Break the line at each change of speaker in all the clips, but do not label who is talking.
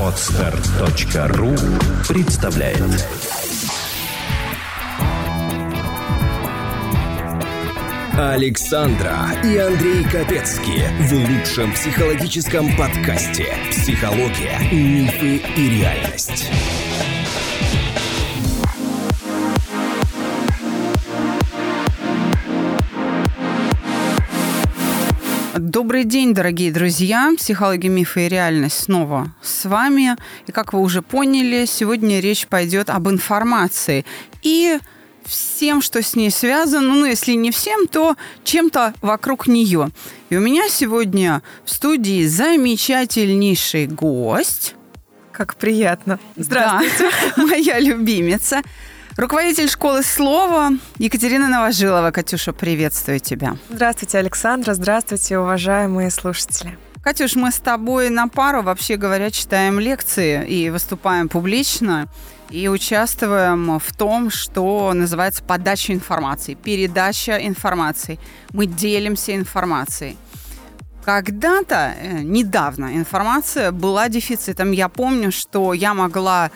Отстар.ру представляет Александра и Андрей Капецки в лучшем психологическом подкасте «Психология, мифы и реальность».
Добрый день, дорогие друзья. Психология, мифы и реальность снова с вами. И как вы уже поняли, сегодня речь пойдет об информации и всем, что с ней связано. Ну, если не всем, то чем-то вокруг нее. И у меня сегодня в студии замечательнейший гость.
Как приятно.
Здравствуйте. Да, моя любимица. Руководитель школы слова Екатерина Новожилова. Катюша, приветствую тебя.
Здравствуйте, Александра. Здравствуйте, уважаемые слушатели.
Катюш, мы с тобой на пару, вообще говоря, читаем лекции и выступаем публично и участвуем в том, что называется подача информации, передача информации. Мы делимся информацией. Когда-то, э, недавно, информация была дефицитом. Я помню, что я могла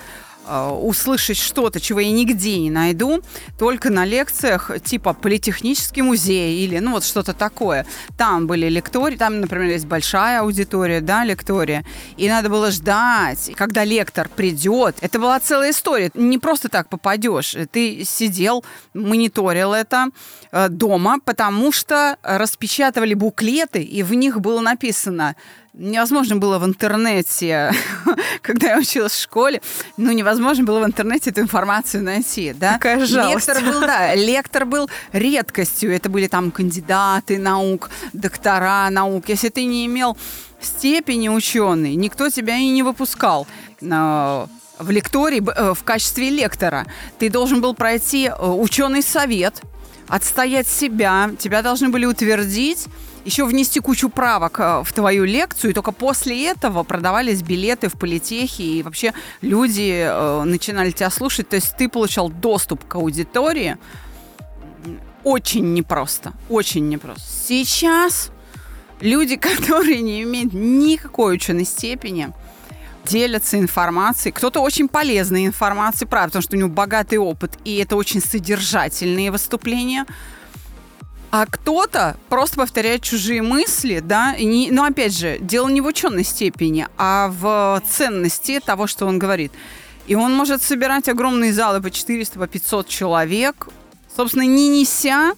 услышать что-то, чего я нигде не найду, только на лекциях типа Политехнический музей или ну вот что-то такое. Там были лектории, там, например, есть большая аудитория, да, лектория, и надо было ждать, когда лектор придет. Это была целая история. Не просто так попадешь. Ты сидел, мониторил это э, дома, потому что распечатывали буклеты, и в них было написано невозможно было в интернете, когда я училась в школе, ну, невозможно было в интернете эту информацию найти, да.
Какая жалость.
Лектор был, да, лектор был редкостью. Это были там кандидаты наук, доктора наук. Если ты не имел степени ученый, никто тебя и не выпускал в лектории э, в качестве лектора. Ты должен был пройти э, ученый совет, отстоять себя, тебя должны были утвердить, еще внести кучу правок э, в твою лекцию, и только после этого продавались билеты в политехе, и вообще люди э, начинали тебя слушать, то есть ты получал доступ к аудитории. Очень непросто, очень непросто. Сейчас люди, которые не имеют никакой ученой степени, делятся информацией. Кто-то очень полезной информацией, правда, потому что у него богатый опыт, и это очень содержательные выступления – а кто-то просто повторяет чужие мысли, да, и не, но опять же, дело не в ученой степени, а в ценности того, что он говорит. И он может собирать огромные залы по 400, по 500 человек, собственно, не неся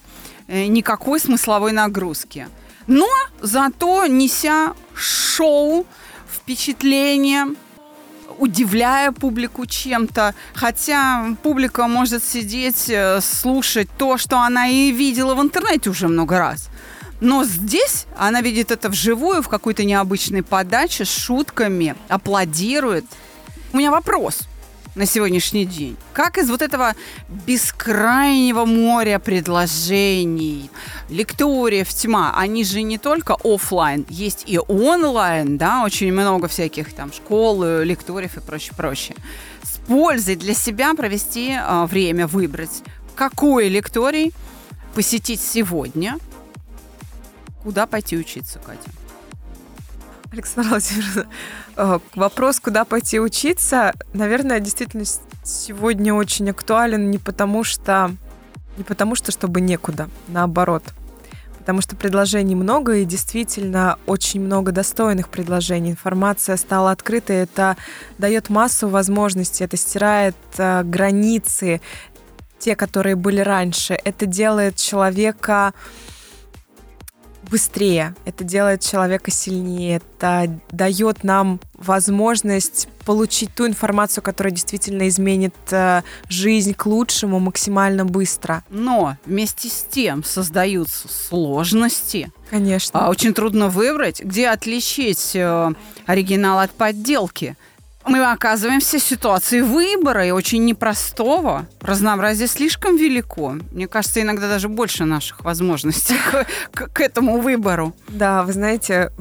э, никакой смысловой нагрузки. Но зато неся шоу, впечатление, удивляя публику чем-то, хотя публика может сидеть, э, слушать то, что она и видела в интернете уже много раз. Но здесь она видит это вживую, в какой-то необычной подаче, с шутками, аплодирует. У меня вопрос на сегодняшний день. Как из вот этого бескрайнего моря предложений, лекториев тьма, они же не только офлайн, есть и онлайн, да, очень много всяких там школ, лекториев и прочее, прочее. С пользой для себя провести э, время, выбрать, какой лекторий посетить сегодня, куда пойти учиться, Катя.
Александра Владимировна, э, вопрос, куда пойти учиться, наверное, действительно сегодня очень актуален не потому что, не потому что, чтобы некуда, наоборот. Потому что предложений много, и действительно очень много достойных предложений. Информация стала открытой, это дает массу возможностей, это стирает э, границы, те, которые были раньше. Это делает человека быстрее, это делает человека сильнее, это дает нам возможность получить ту информацию, которая действительно изменит э, жизнь к лучшему максимально быстро.
Но вместе с тем создаются сложности.
Конечно.
А, очень трудно выбрать, где отличить э, оригинал от подделки мы оказываемся в ситуации выбора и очень непростого. Разнообразие слишком велико. Мне кажется, иногда даже больше наших возможностей к, к, к этому выбору.
Да, вы знаете,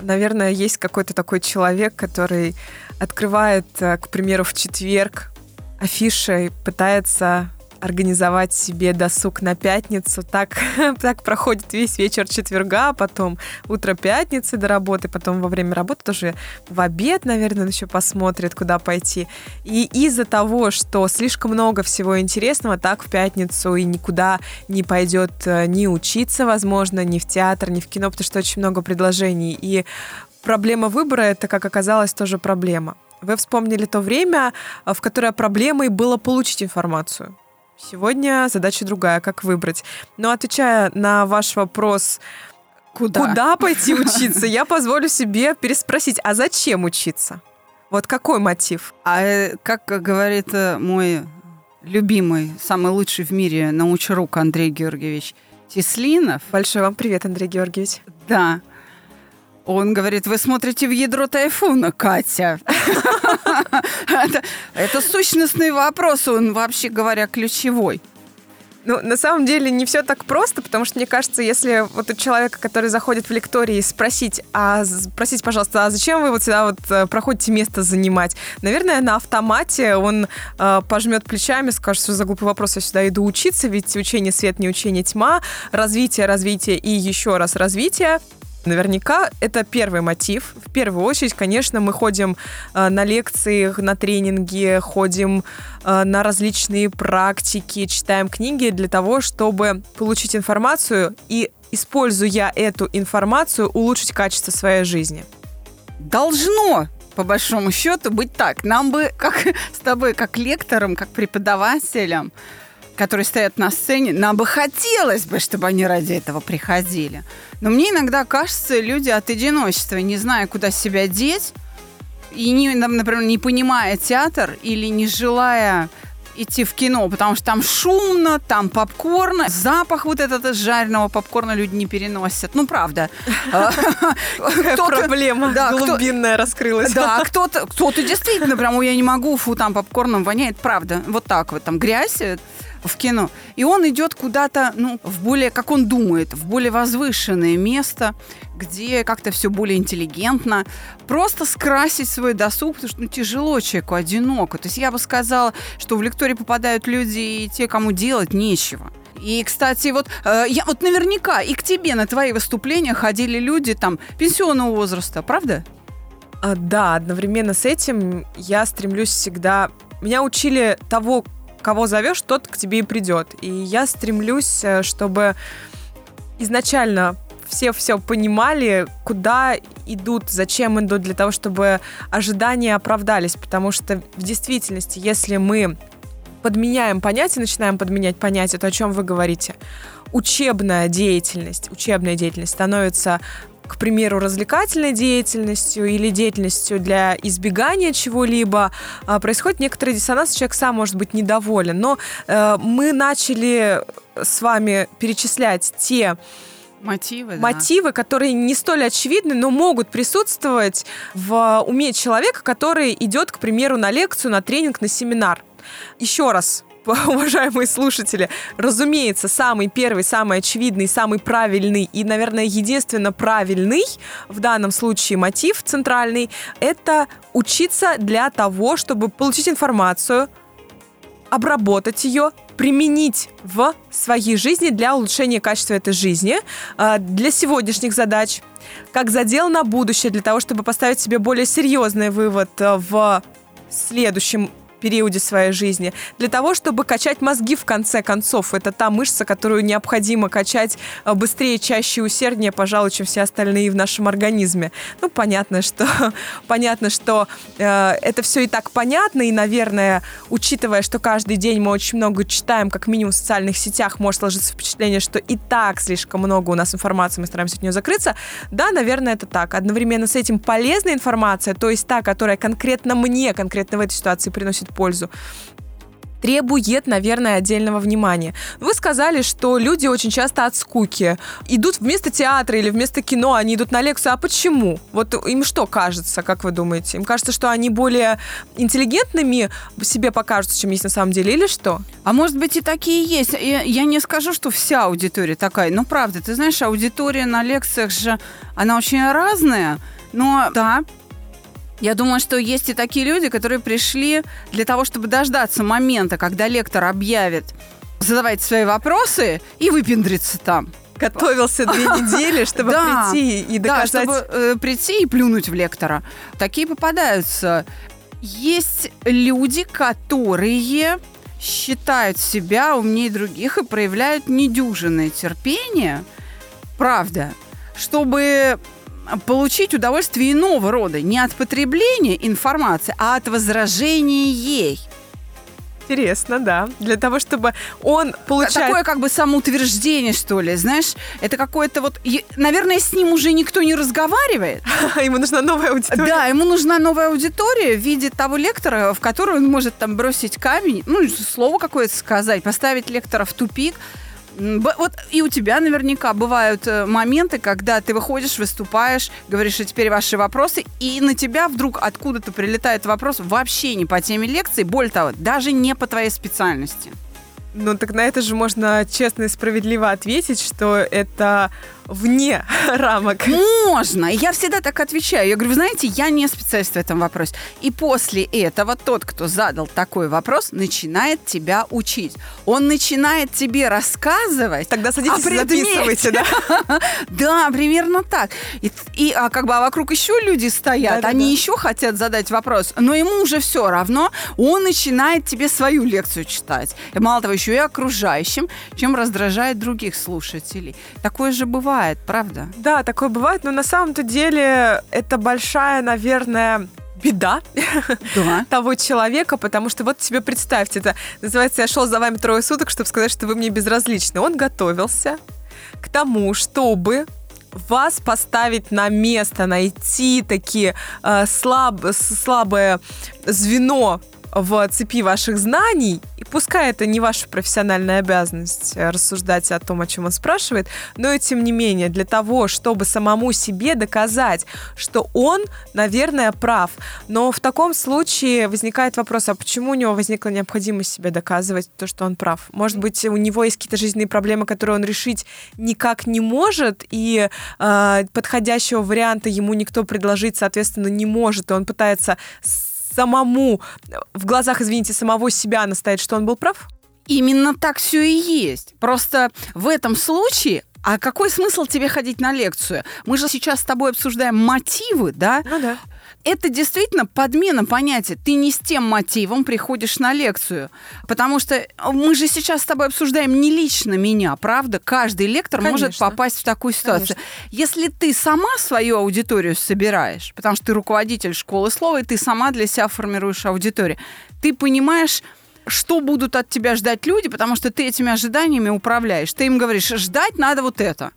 наверное, есть какой-то такой человек, который открывает, э, к примеру, в четверг афиши и пытается организовать себе досуг на пятницу. Так, так проходит весь вечер четверга, потом утро пятницы до работы, потом во время работы тоже в обед, наверное, еще посмотрит, куда пойти. И из-за того, что слишком много всего интересного, так в пятницу и никуда не пойдет э, ни учиться, возможно, ни в театр, ни в кино, потому что очень много предложений. И проблема выбора — это, как оказалось, тоже проблема. Вы вспомнили то время, э, в которое проблемой было получить информацию. Сегодня задача другая, как выбрать. Но отвечая на ваш вопрос, куда, куда пойти учиться, я позволю себе переспросить, а зачем учиться? Вот какой мотив?
А э, как говорит э, мой любимый, самый лучший в мире научрук Андрей Георгиевич Теслинов.
Большой вам привет, Андрей Георгиевич.
Да. Он говорит, вы смотрите в ядро тайфуна, Катя. Это сущностный вопрос, он, вообще говоря, ключевой.
Ну, на самом деле не все так просто, потому что, мне кажется, если вот у человека, который заходит в лектории, спросить, а спросить, пожалуйста, а зачем вы вот сюда вот э, проходите место занимать? Наверное, на автомате он э, пожмет плечами, скажет, что за глупый вопрос я сюда иду учиться, ведь учение свет, не учение тьма, развитие, развитие и еще раз развитие. Наверняка это первый мотив. В первую очередь, конечно, мы ходим э, на лекции, на тренинги, ходим э, на различные практики, читаем книги для того, чтобы получить информацию и, используя эту информацию, улучшить качество своей жизни.
Должно по большому счету быть так. Нам бы, как с тобой, как лекторам, как преподавателям, которые стоят на сцене, нам бы хотелось бы, чтобы они ради этого приходили. Но мне иногда кажется, люди от одиночества, не зная, куда себя деть, и, не, например, не понимая театр или не желая идти в кино, потому что там шумно, там попкорн, запах вот этот жареного попкорна люди не переносят. Ну, правда.
Проблема глубинная раскрылась.
Да, кто-то кто-то действительно прям, я не могу, фу, там попкорном воняет, правда. Вот так вот, там грязь, в кино. И он идет куда-то, ну, в более, как он думает, в более возвышенное место, где как-то все более интеллигентно. Просто скрасить свой досуг, потому что ну, тяжело человеку, одиноко. То есть я бы сказала, что в лектории попадают люди и те, кому делать нечего. И, кстати, вот э, я вот наверняка и к тебе на твои выступления ходили люди там пенсионного возраста, правда?
А, да, одновременно с этим я стремлюсь всегда. Меня учили того, кого зовешь, тот к тебе и придет. И я стремлюсь, э, чтобы изначально все все понимали, куда идут, зачем идут, для того, чтобы ожидания оправдались. Потому что в действительности, если мы подменяем понятие, начинаем подменять понятие, то о чем вы говорите? Учебная деятельность, учебная деятельность становится к примеру, развлекательной деятельностью или деятельностью для избегания чего-либо, а, происходит некоторый диссонанс, человек сам может быть недоволен. Но э, мы начали с вами перечислять те
Мотивы,
мотивы,
да.
которые не столь очевидны, но могут присутствовать в уме человека, который идет, к примеру, на лекцию, на тренинг, на семинар. Еще раз уважаемые слушатели, разумеется, самый первый, самый очевидный, самый правильный и, наверное, единственно правильный в данном случае мотив центральный – это учиться для того, чтобы получить информацию, обработать ее, применить в своей жизни для улучшения качества этой жизни, а, для сегодняшних задач, как задел на будущее, для того, чтобы поставить себе более серьезный вывод а, в следующем периоде своей жизни, для того, чтобы качать мозги в конце концов. Это та мышца, которую необходимо качать э, быстрее, чаще и усерднее, пожалуй, чем все остальные в нашем организме. Ну, понятно, что, понятно, что э, это все и так понятно, и, наверное, учитывая, что каждый день мы очень много читаем, как минимум в социальных сетях, может сложиться впечатление, что и так слишком много у нас информации, мы стараемся от нее закрыться. Да, наверное, это так. Одновременно с этим полезная информация, то есть та, которая конкретно мне, конкретно в этой ситуации приносит пользу требует, наверное, отдельного внимания. Вы сказали, что люди очень часто от скуки идут вместо театра или вместо кино, они идут на лекцию. А почему? Вот им что кажется, как вы думаете? Им кажется, что они более интеллигентными себе покажутся, чем есть на самом деле, или что?
А может быть и такие есть. Я не скажу, что вся аудитория такая. Но правда, ты знаешь, аудитория на лекциях же, она очень разная. Но да, Я думаю, что есть и такие люди, которые пришли для того, чтобы дождаться момента, когда лектор объявит задавайте свои вопросы и выпендриться там.
Готовился две недели, чтобы да, прийти и доказать.
Да, чтобы э, прийти и плюнуть в лектора. Такие попадаются. Есть люди, которые считают себя умнее других и проявляют недюжинное терпение, правда, чтобы получить удовольствие иного рода, не от потребления информации, а от возражения ей.
Интересно, да. Для того, чтобы он получает...
Такое как бы самоутверждение, что ли, знаешь? Это какое-то вот... Наверное, с ним уже никто не разговаривает.
Ему нужна новая аудитория.
Да, ему нужна новая аудитория в виде того лектора, в который он может там бросить камень, ну, слово какое-то сказать, поставить лектора в тупик, вот и у тебя наверняка бывают э, моменты, когда ты выходишь, выступаешь, говоришь, а теперь ваши вопросы, и на тебя вдруг откуда-то прилетает вопрос вообще не по теме лекции, более того, даже не по твоей специальности.
Ну так на это же можно честно и справедливо ответить, что это вне рамок.
Можно. Я всегда так отвечаю. Я говорю, вы знаете, я не специалист в этом вопросе. И после этого тот, кто задал такой вопрос, начинает тебя учить. Он начинает тебе рассказывать.
Тогда садитесь и записывайте, да?
Да, примерно так. И, а как бы а вокруг еще люди стоят, они еще хотят задать вопрос, но ему уже все равно. Он начинает тебе свою лекцию читать. И мало того, еще и окружающим, чем раздражает других слушателей. Такое же бывает бывает, правда?
Да, такое бывает, но на самом-то деле это большая, наверное, беда да. того человека, потому что вот себе представьте, это называется «Я шел за вами трое суток, чтобы сказать, что вы мне безразличны». Он готовился к тому, чтобы вас поставить на место, найти такие э, слаб, слабое звено в цепи ваших знаний, и пускай это не ваша профессиональная обязанность э, рассуждать о том, о чем он спрашивает, но и тем не менее, для того, чтобы самому себе доказать, что он, наверное, прав. Но в таком случае возникает вопрос, а почему у него возникла необходимость себе доказывать то, что он прав? Может быть, у него есть какие-то жизненные проблемы, которые он решить никак не может, и э, подходящего варианта ему никто предложить, соответственно, не может, и он пытается самому, в глазах, извините, самого себя настоять, что он был прав?
Именно так все и есть. Просто в этом случае а какой смысл тебе ходить на лекцию? Мы же сейчас с тобой обсуждаем мотивы, да?
Ну да
это действительно подмена понятия. Ты не с тем мотивом приходишь на лекцию. Потому что мы же сейчас с тобой обсуждаем не лично меня, правда? Каждый лектор Конечно. может попасть в такую ситуацию. Конечно. Если ты сама свою аудиторию собираешь, потому что ты руководитель школы слова, и ты сама для себя формируешь аудиторию, ты понимаешь, что будут от тебя ждать люди, потому что ты этими ожиданиями управляешь. Ты им говоришь, ждать надо вот это.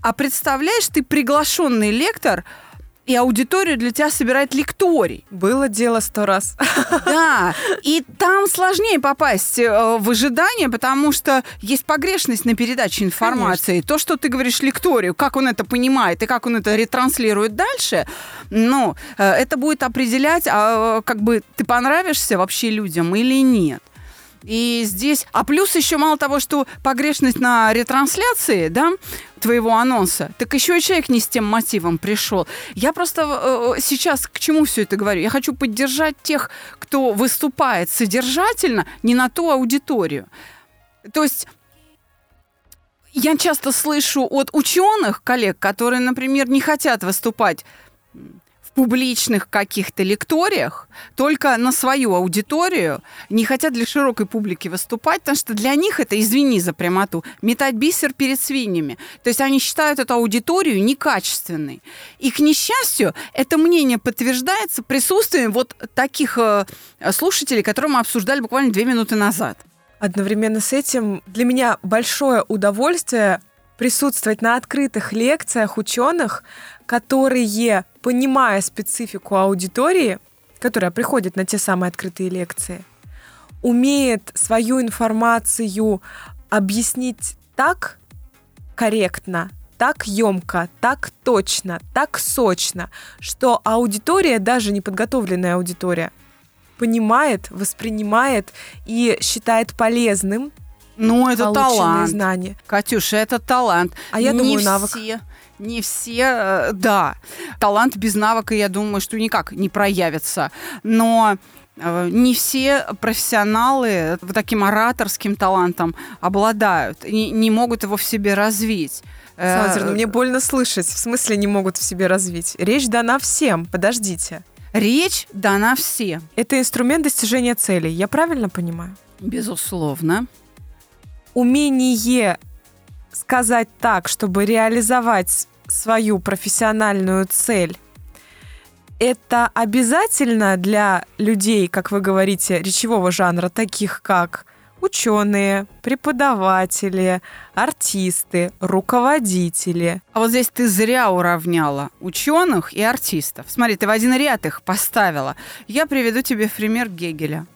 А представляешь, ты приглашенный лектор – и аудиторию для тебя собирает лекторий.
Было дело сто раз.
Да, и там сложнее попасть э, в ожидание, потому что есть погрешность на передаче информации. Конечно. То, что ты говоришь лекторию, как он это понимает и как он это ретранслирует дальше, ну, э, это будет определять, а, как бы ты понравишься вообще людям или нет. И здесь, а плюс еще мало того, что погрешность на ретрансляции, да, твоего анонса, так еще и человек не с тем мотивом пришел. Я просто э, сейчас к чему все это говорю? Я хочу поддержать тех, кто выступает содержательно, не на ту аудиторию. То есть я часто слышу от ученых коллег, которые, например, не хотят выступать публичных каких-то лекториях, только на свою аудиторию, не хотят для широкой публики выступать, потому что для них это, извини за прямоту, метать бисер перед свиньями. То есть они считают эту аудиторию некачественной. И, к несчастью, это мнение подтверждается присутствием вот таких э, слушателей, которые мы обсуждали буквально две минуты назад.
Одновременно с этим для меня большое удовольствие присутствовать на открытых лекциях ученых, которые, понимая специфику аудитории, которая приходит на те самые открытые лекции, умеет свою информацию объяснить так корректно, так емко, так точно, так сочно, что аудитория, даже неподготовленная аудитория, понимает, воспринимает и считает полезным
Ну, это талант.
знания.
Катюша, это талант.
А я
не
думаю, навык.
Все, не все, э, да. Талант без навыка, я думаю, что никак не проявится. Но э, не все профессионалы вот таким ораторским талантом обладают, не, не могут его в себе развить. Э,
Лазер, ну мне больно слышать. В смысле не могут в себе развить? Речь дана всем. Подождите.
Речь дана всем,
Это инструмент достижения целей. Я правильно понимаю?
безусловно.
Умение сказать так, чтобы реализовать свою профессиональную цель, это обязательно для людей, как вы говорите, речевого жанра, таких как ученые, преподаватели, артисты, руководители.
А вот здесь ты зря уравняла ученых и артистов. Смотри, ты в один ряд их поставила. Я приведу тебе пример Гегеля.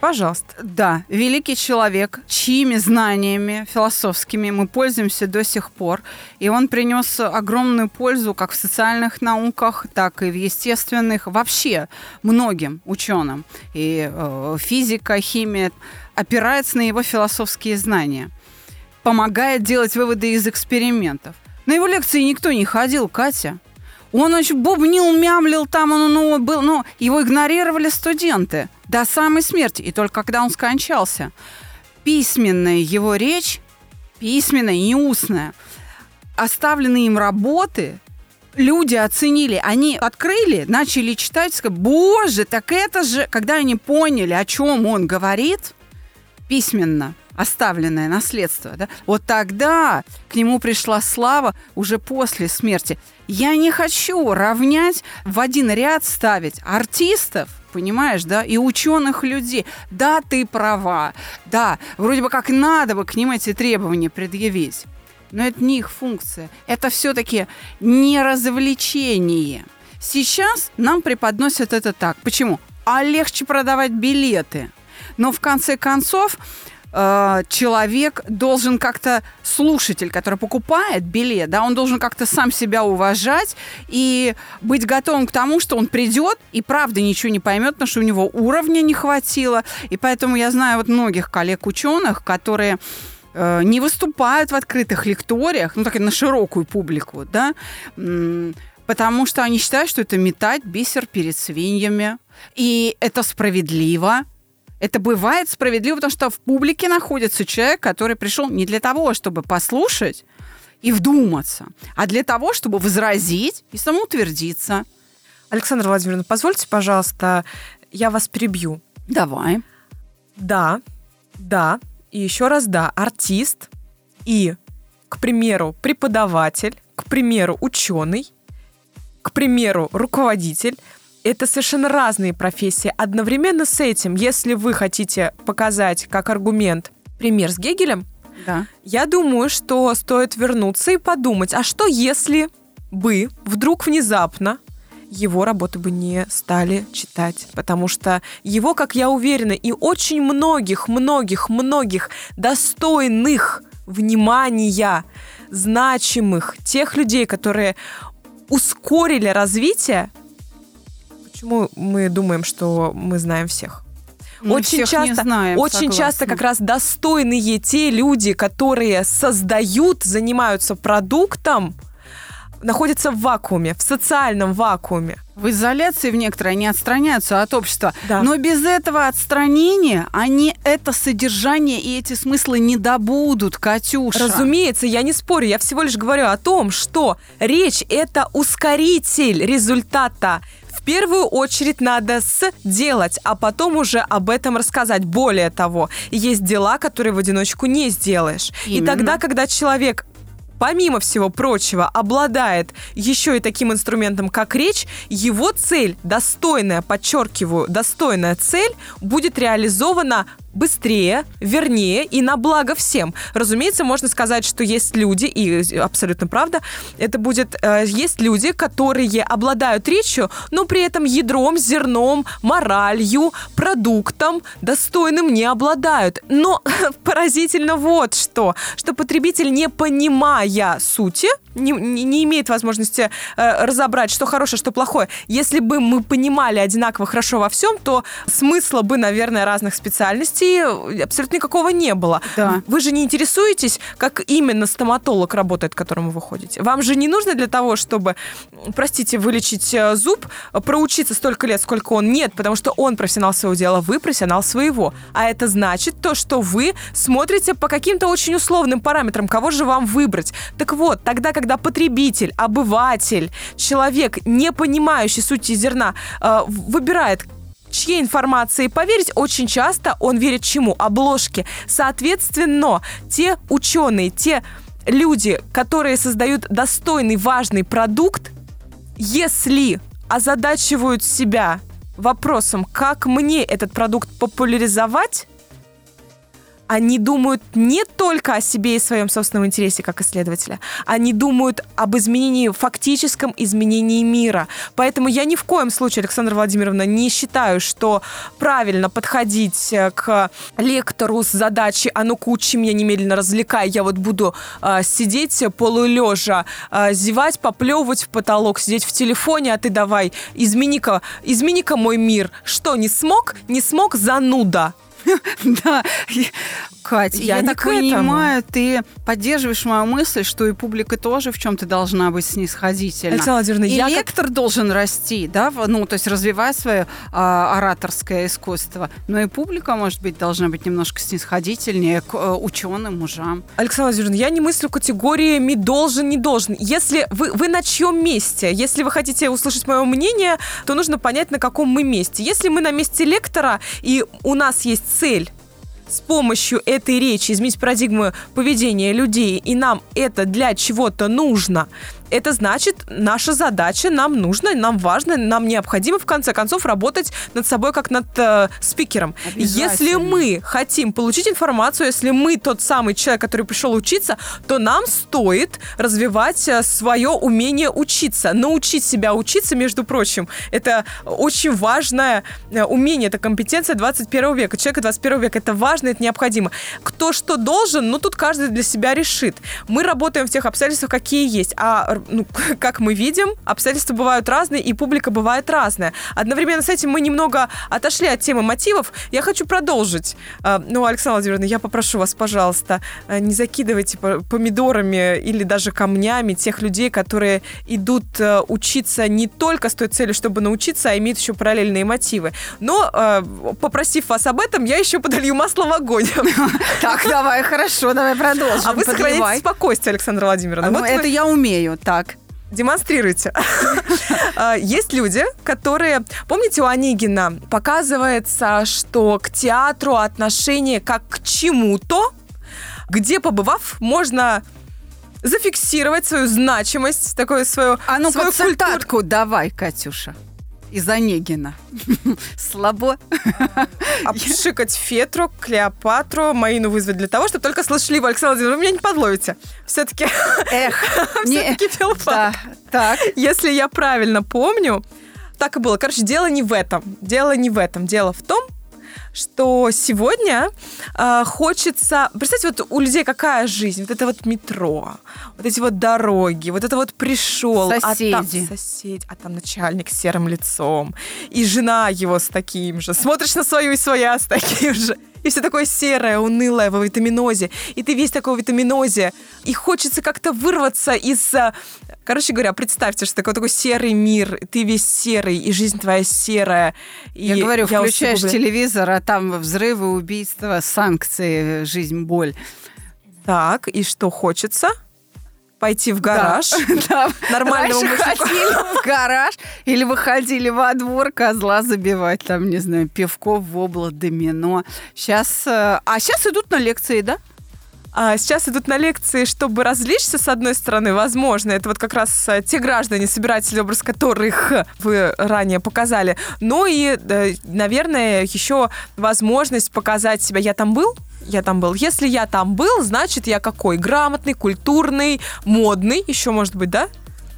Пожалуйста.
Да, великий человек, чьими знаниями философскими мы пользуемся до сих пор. И он принес огромную пользу как в социальных науках, так и в естественных, вообще многим ученым. И э, физика, химия опирается на его философские знания. Помогает делать выводы из экспериментов. На его лекции никто не ходил, Катя. Он очень бубнил, мямлил там, он ну, был, но его игнорировали студенты до самой смерти. И только когда он скончался, письменная его речь, письменная, не устная, оставленные им работы, люди оценили, они открыли, начали читать, сказали, боже, так это же, когда они поняли, о чем он говорит, письменно оставленное наследство, да, вот тогда к нему пришла слава уже после смерти. Я не хочу равнять в один ряд ставить артистов, понимаешь, да, и ученых людей. Да, ты права, да, вроде бы как надо бы к ним эти требования предъявить. Но это не их функция. Это все-таки не развлечение. Сейчас нам преподносят это так. Почему? А легче продавать билеты. Но в конце концов э, человек должен как-то, слушатель, который покупает билет, да, он должен как-то сам себя уважать и быть готовым к тому, что он придет и правда ничего не поймет, потому что у него уровня не хватило. И поэтому я знаю вот многих коллег-ученых, которые э, не выступают в открытых лекториях, ну так и на широкую публику, да, потому что они считают, что это метать бисер перед свиньями. И это справедливо. Это бывает справедливо, потому что в публике находится человек, который пришел не для того, чтобы послушать и вдуматься, а для того, чтобы возразить и самоутвердиться.
Александра Владимировна, позвольте, пожалуйста, я вас перебью.
Давай.
Да, да, и еще раз да, артист и, к примеру, преподаватель, к примеру, ученый, к примеру, руководитель это совершенно разные профессии. Одновременно с этим, если вы хотите показать как аргумент пример с Гегелем,
Да.
я думаю, что стоит вернуться и подумать, а что если бы вдруг внезапно его работы бы не стали читать, потому что его, как я уверена, и очень многих, многих, многих достойных внимания, значимых, тех людей, которые ускорили развитие, почему мы думаем, что мы знаем всех?
Мы
очень часто,
знаем,
очень часто как раз достойные те люди, которые создают, занимаются продуктом, находятся в вакууме, в социальном вакууме.
В изоляции в некоторые они отстраняются от общества.
Да.
Но без этого отстранения они это содержание и эти смыслы не добудут, Катюша.
Разумеется, я не спорю, я всего лишь говорю о том, что речь это ускоритель результата. В первую очередь надо сделать, а потом уже об этом рассказать. Более того, есть дела, которые в одиночку не сделаешь. И
Именно.
тогда, когда человек помимо всего прочего, обладает еще и таким инструментом, как речь, его цель, достойная, подчеркиваю, достойная цель, будет реализована быстрее, вернее и на благо всем. Разумеется, можно сказать, что есть люди, и абсолютно правда, это будет, э, есть люди, которые обладают речью, но при этом ядром, зерном, моралью, продуктом достойным не обладают. Но поразительно вот что, что потребитель, не понимая сути, не, не- имеет возможности э, разобрать, что хорошее, что плохое. Если бы мы понимали одинаково хорошо во всем, то смысла бы, наверное, разных специальностей пути абсолютно никакого не было.
Да.
Вы же не интересуетесь, как именно стоматолог работает, к которому вы ходите. Вам же не нужно для того, чтобы, простите, вылечить э, зуб, проучиться столько лет, сколько он. Нет, потому что он профессионал своего дела, вы профессионал своего. А это значит то, что вы смотрите по каким-то очень условным параметрам, кого же вам выбрать. Так вот, тогда, когда потребитель, обыватель, человек, не понимающий сути зерна, э, выбирает чьей информации поверить, очень часто он верит чему? Обложке. Соответственно, те ученые, те люди, которые создают достойный, важный продукт, если озадачивают себя вопросом, как мне этот продукт популяризовать, они думают не только о себе и своем собственном интересе как исследователя, они думают об изменении, фактическом изменении мира. Поэтому я ни в коем случае, Александра Владимировна, не считаю, что правильно подходить э, к лектору с задачей «А ну-ка, учи меня немедленно, развлекай, я вот буду э, сидеть полулежа, э, зевать, поплевывать в потолок, сидеть в телефоне, а ты давай, измени-ка, измени-ка мой мир». Что, не смог? Не смог? Зануда.
Да. Кать, я,
Я
так понимаю, ты поддерживаешь мою мысль, что и публика тоже в чем-то должна быть снисходительна.
Александра Владимировна,
И
я как-
лектор должен расти, да, ну, то есть развивать свое а, ораторское искусство. Но и публика, может быть, должна быть немножко снисходительнее к э, ученым, мужам.
Александра Владимировна, я не мыслю категориями должен, не должен. Если вы, вы на чьем месте? Если вы хотите услышать мое мнение, то нужно понять, на каком мы месте. Если мы на месте лектора, и у нас есть цель с помощью этой речи изменить парадигму поведения людей, и нам это для чего-то нужно, это значит, наша задача, нам нужно, нам важно, нам необходимо, в конце концов, работать над собой как над э, спикером. Если мы хотим получить информацию, если мы тот самый человек, который пришел учиться, то нам стоит развивать свое умение учиться, научить себя учиться, между прочим. Это очень важное э, умение, это компетенция 21 века. Человека 21 века это важно, это необходимо. Кто что должен, ну тут каждый для себя решит. Мы работаем в тех обстоятельствах, какие есть. А ну, как мы видим, обстоятельства бывают разные, и публика бывает разная. Одновременно с этим мы немного отошли от темы мотивов. Я хочу продолжить. А, Ну, Александра Владимировна, я попрошу вас, пожалуйста, э, не закидывайте по- помидорами или даже камнями тех людей, которые идут э, учиться не только с той целью, чтобы научиться, а имеют еще параллельные мотивы. Но, э, попросив вас об этом, я еще подолью масло в огонь.
Так, давай, хорошо, давай продолжим.
А вы
Подливай.
спокойствие, Александра Владимировна.
Ну,
Вот
это я умею, так.
Демонстрируйте. А, Есть люди, которые... Помните, у Онегина показывается, что к театру отношение как к чему-то, где, побывав, можно зафиксировать свою значимость, такое свое
А ну-ка,
свою культуру.
давай, Катюша. Из Онегина. Слабо.
обшикать Фетру, Клеопатру, Маину вызвать для того, чтобы только слышали его. Александр Владимирович, вы меня не подловите. Все-таки
Эх,
все-таки филфак.
да, так.
Если я правильно помню, так и было. Короче, дело не в этом. Дело не в этом. Дело в том, что сегодня э, хочется... Представьте, вот у людей какая жизнь? Вот это вот метро, вот эти вот дороги, вот это вот пришел, а там
Соседи.
соседь, а там начальник с серым лицом, и жена его с таким же. Смотришь на свою и своя с таким же. И все такое серое, унылое во витаминозе. И ты весь такой в витаминозе. И хочется как-то вырваться из... а, Короче говоря, представьте, что такой такой серый мир. Ты весь серый, и жизнь твоя серая. И
Я говорю, включаешь
усугубляю.
телевизор, а там взрывы, убийства, санкции, жизнь, боль.
Так, и что хочется? Пойти в гараж.
Да.
Нормальному
Раньше ходили в гараж или выходили во двор козла забивать, там, не знаю, пивко, вобла, домино. Сейчас... А сейчас идут на лекции, да?
А сейчас идут на лекции, чтобы развлечься, с одной стороны, возможно. Это вот как раз э, те граждане, собиратели, образ которых вы ранее показали. Ну и, э, наверное, еще возможность показать себя. Я там был? Я там был. Если я там был, значит, я какой? Грамотный, культурный, модный. Еще, может быть, да?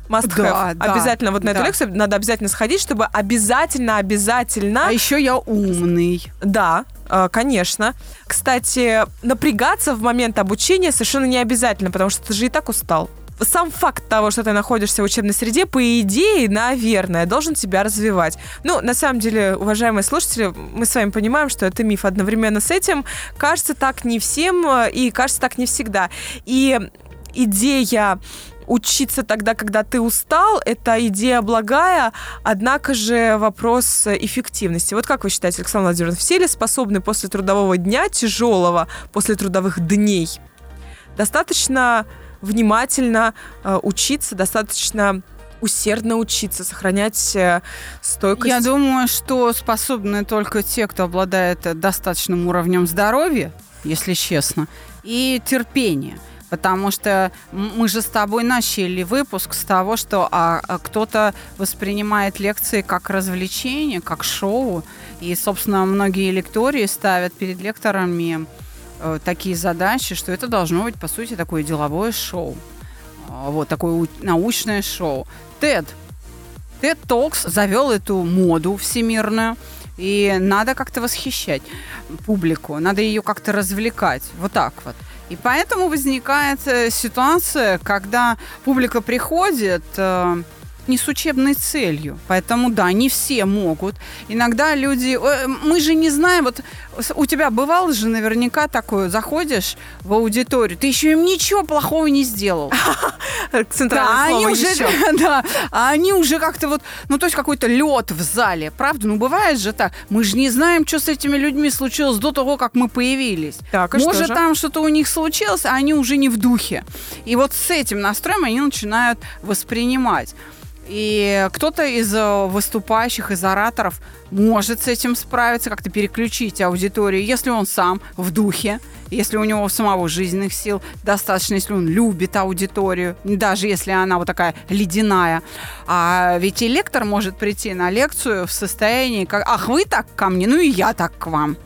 Must
Да,
have.
да,
обязательно вот на эту
да.
лекцию надо обязательно сходить, чтобы обязательно, обязательно...
А еще я умный.
Да, конечно. Кстати, напрягаться в момент обучения совершенно не обязательно, потому что ты же и так устал. сам факт того, что ты находишься в учебной среде, по идее, наверное, должен тебя развивать. Ну, на самом деле, уважаемые слушатели, мы с вами понимаем, что это миф. Одновременно с этим кажется так не всем э, и кажется так не всегда. И идея учиться тогда, когда ты устал, это идея благая, однако же вопрос эффективности. Вот как вы считаете, Александр Владимирович, все ли способны после трудового дня, тяжелого, после трудовых дней, достаточно внимательно э, учиться, достаточно усердно учиться, сохранять э, стойкость?
Я думаю, что способны только те, кто обладает достаточным уровнем здоровья, если честно, и терпения. Потому что мы же с тобой начали выпуск с того, что а, а кто-то воспринимает лекции как развлечение, как шоу. И, собственно, многие лектории ставят перед лекторами э, такие задачи, что это должно быть, по сути, такое деловое шоу. Э, вот такое научное шоу. TED. TED Talks завел эту моду всемирную. И надо как-то восхищать публику, надо ее как-то развлекать. Вот так вот. И поэтому возникает э, ситуация, когда публика приходит э, не с учебной целью. Поэтому, да, не все могут. Иногда люди... Э, мы же не знаем, вот у тебя бывало же наверняка такое, заходишь в аудиторию, ты еще им ничего плохого не сделал.
Да, они
уже, да, а они уже как-то вот, ну то есть какой-то лед в зале, правда? Ну бывает же так. Мы же не знаем, что с этими людьми случилось до того, как мы появились.
Так,
Может там что-то у них случилось, а они уже не в духе. И вот с этим настроем они начинают воспринимать. И кто-то из э, выступающих, из ораторов может с этим справиться, как-то переключить аудиторию, если он сам в духе, если у него самого жизненных сил достаточно, если он любит аудиторию, даже если она вот такая ледяная. А ведь и лектор может прийти на лекцию в состоянии, как, ах, вы так ко мне, ну и я так к вам.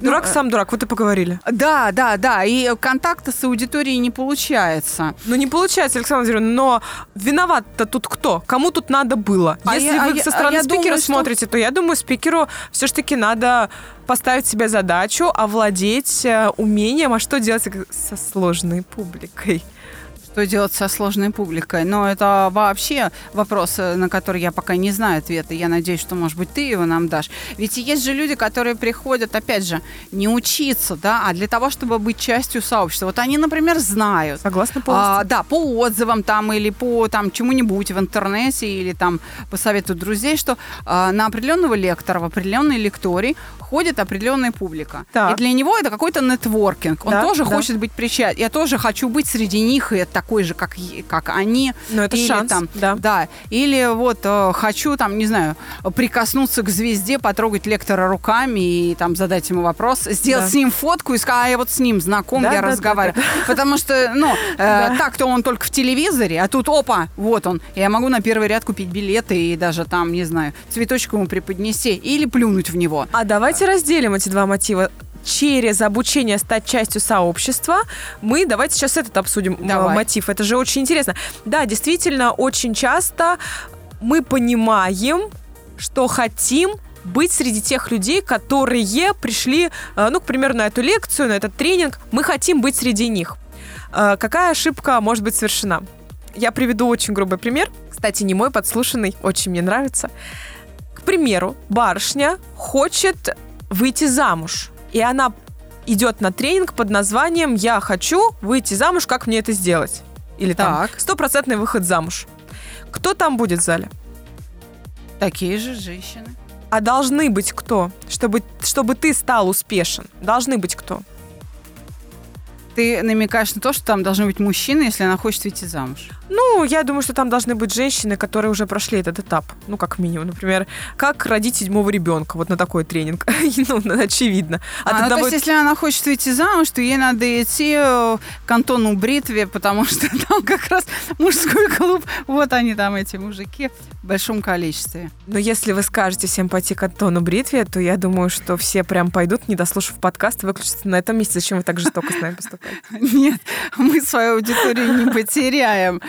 Дурак ну, сам дурак, вот и поговорили.
Да, да, да. И контакта с аудиторией не получается.
Ну, не получается, Александр Владимирович, но виноват-то тут кто? Кому тут надо было? А Если я, вы а со стороны а спикера думаю, смотрите, что... то я думаю, спикеру все-таки надо поставить себе задачу овладеть э, умением, а что делать со сложной публикой?
Что делать со сложной публикой. Но это вообще вопрос, э, на который я пока не знаю ответа. Я надеюсь, что, может быть, ты его нам дашь. Ведь есть же люди, которые приходят, опять же, не учиться, да, а для того, чтобы быть частью сообщества. Вот они, например, знают.
Согласна полностью.
А, да, по отзывам там или по там чему-нибудь в интернете или там по совету друзей, что а, на определенного лектора в определенный лекторий ходит определенная публика. Так. И для него это какой-то нетворкинг. Он да, тоже да. хочет быть причастен. Я тоже хочу быть среди них и такой же, как, как они.
Но это
или,
шанс.
Там,
да.
да. Или вот э, хочу там, не знаю, прикоснуться к звезде, потрогать лектора руками и там задать ему вопрос, сделать да. с ним фотку и сказать, а я вот с ним знаком, да, я да, разговариваю. Да, да. Потому что, ну, э, да. так-то он только в телевизоре, а тут, опа, вот он. Я могу на первый ряд купить билеты и даже там, не знаю, цветочек ему преподнести или плюнуть в него.
А Давайте разделим эти два мотива через обучение стать частью сообщества. Мы давайте сейчас этот обсудим э, Давай. мотив. Это же очень интересно. Да, действительно, очень часто мы понимаем, что хотим быть среди тех людей, которые пришли, э, ну, к примеру, на эту лекцию, на этот тренинг. Мы хотим быть среди них. Э, какая ошибка может быть совершена? Я приведу очень грубый пример. Кстати, не мой подслушанный, очень мне нравится. К примеру, барышня хочет выйти замуж. И она идет на тренинг под названием «Я хочу выйти замуж, как мне это сделать?» Или там «Стопроцентный выход замуж». Кто там будет в зале?
Такие же женщины.
А должны быть кто? Чтобы, чтобы ты стал успешен. Должны быть кто?
Ты намекаешь на то, что там должны быть мужчины, если она хочет выйти замуж.
Ну, я думаю, что там должны быть женщины, которые уже прошли этот этап. Ну, как минимум. Например, как родить седьмого ребенка. Вот на такой тренинг. ну, очевидно.
А, а ну, то есть, если она хочет выйти замуж, то ей надо идти э, к Антону Бритве, потому что там как раз мужской клуб. Вот они там, эти мужики, в большом количестве.
Но если вы скажете всем пойти к Антону Бритве, то я думаю, что все прям пойдут, не дослушав подкаст, выключатся на этом месте. Зачем вы так жестоко с нами поступаете?
Нет, мы свою аудиторию не потеряем.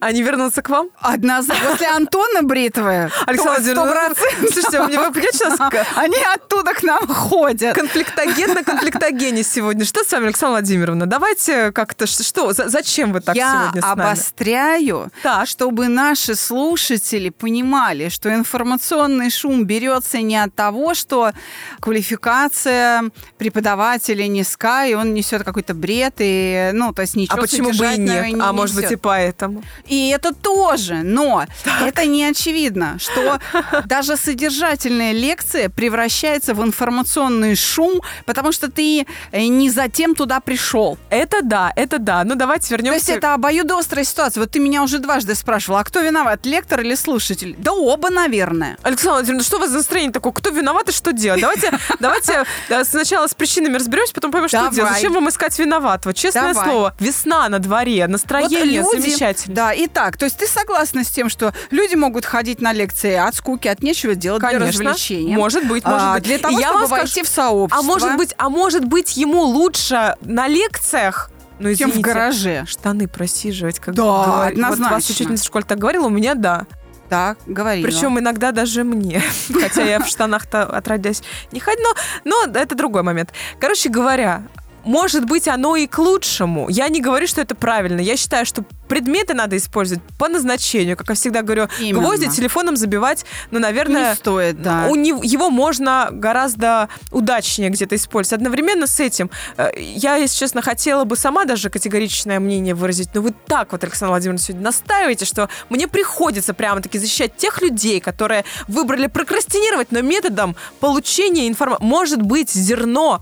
Они вернутся к вам?
Однозначно. После Антона Бритвы.
Александр ну, слушайте, мне вы понимаете, сейчас
Они оттуда к нам ходят.
конфликтоген на конфликтогене сегодня. Что с вами, Александра Владимировна? Давайте как-то, что, за- зачем вы так
Я
сегодня с нами?
обостряю,
Так.
чтобы наши слушатели понимали, что информационный шум берется не от того, что квалификация преподавателя низка, и он несет какой-то бред, и, ну, то есть ничего
А почему бы и нет?
не
А может быть и
несет.
поэтому.
И это тоже, но это не очевидно, что даже содержательная лекция превращается в информационный шум, потому что ты э, не затем туда пришел.
Это да, это да. Ну давайте
То есть
вернемся.
это обоюдоострая ситуация. Вот ты меня уже дважды спрашивал, а кто виноват, лектор или слушатель? Да оба, наверное.
Александр Владимировна, что у вас за настроение такое? Кто виноват и что делать? Давайте, давайте э, сначала с причинами разберемся, потом поймем, что делать. Зачем вам искать виноватого? Честное слово, весна на дворе, настроение
Вот люди-
замечательно.
Да, итак, то есть ты согласна с тем, что люди могут ходить на лекции от скуки, от нечего делать для
Конечно.
развлечения?
Может быть, может
А,
быть.
Для того,
я
чтобы
вам скажу-
войти в сообщество.
А может быть, а может быть, ему лучше на лекциях, ну,
чем в
извините,
гараже.
штаны просиживать, как
Да,
говорит. Вот
однозначно.
вас учительница в школе так говорила, у меня да.
Так, говори.
Причем иногда даже мне. Хотя я в штанах-то отродясь не ходила. Но, но это другой момент. Короче говоря, может быть, оно и к лучшему. Я не говорю, что это правильно. Я считаю, что предметы надо использовать по назначению. Как я всегда говорю,
Именно.
гвозди телефоном забивать, ну, наверное,
не стоит, да.
у него, его можно гораздо удачнее где-то использовать. Одновременно с этим, э, я, если честно, хотела бы сама даже категоричное мнение выразить, но вы так вот, Александр Владимирович, сегодня настаиваете, что мне приходится прямо-таки защищать тех людей, которые выбрали прокрастинировать, но методом получения информации. Может быть, зерно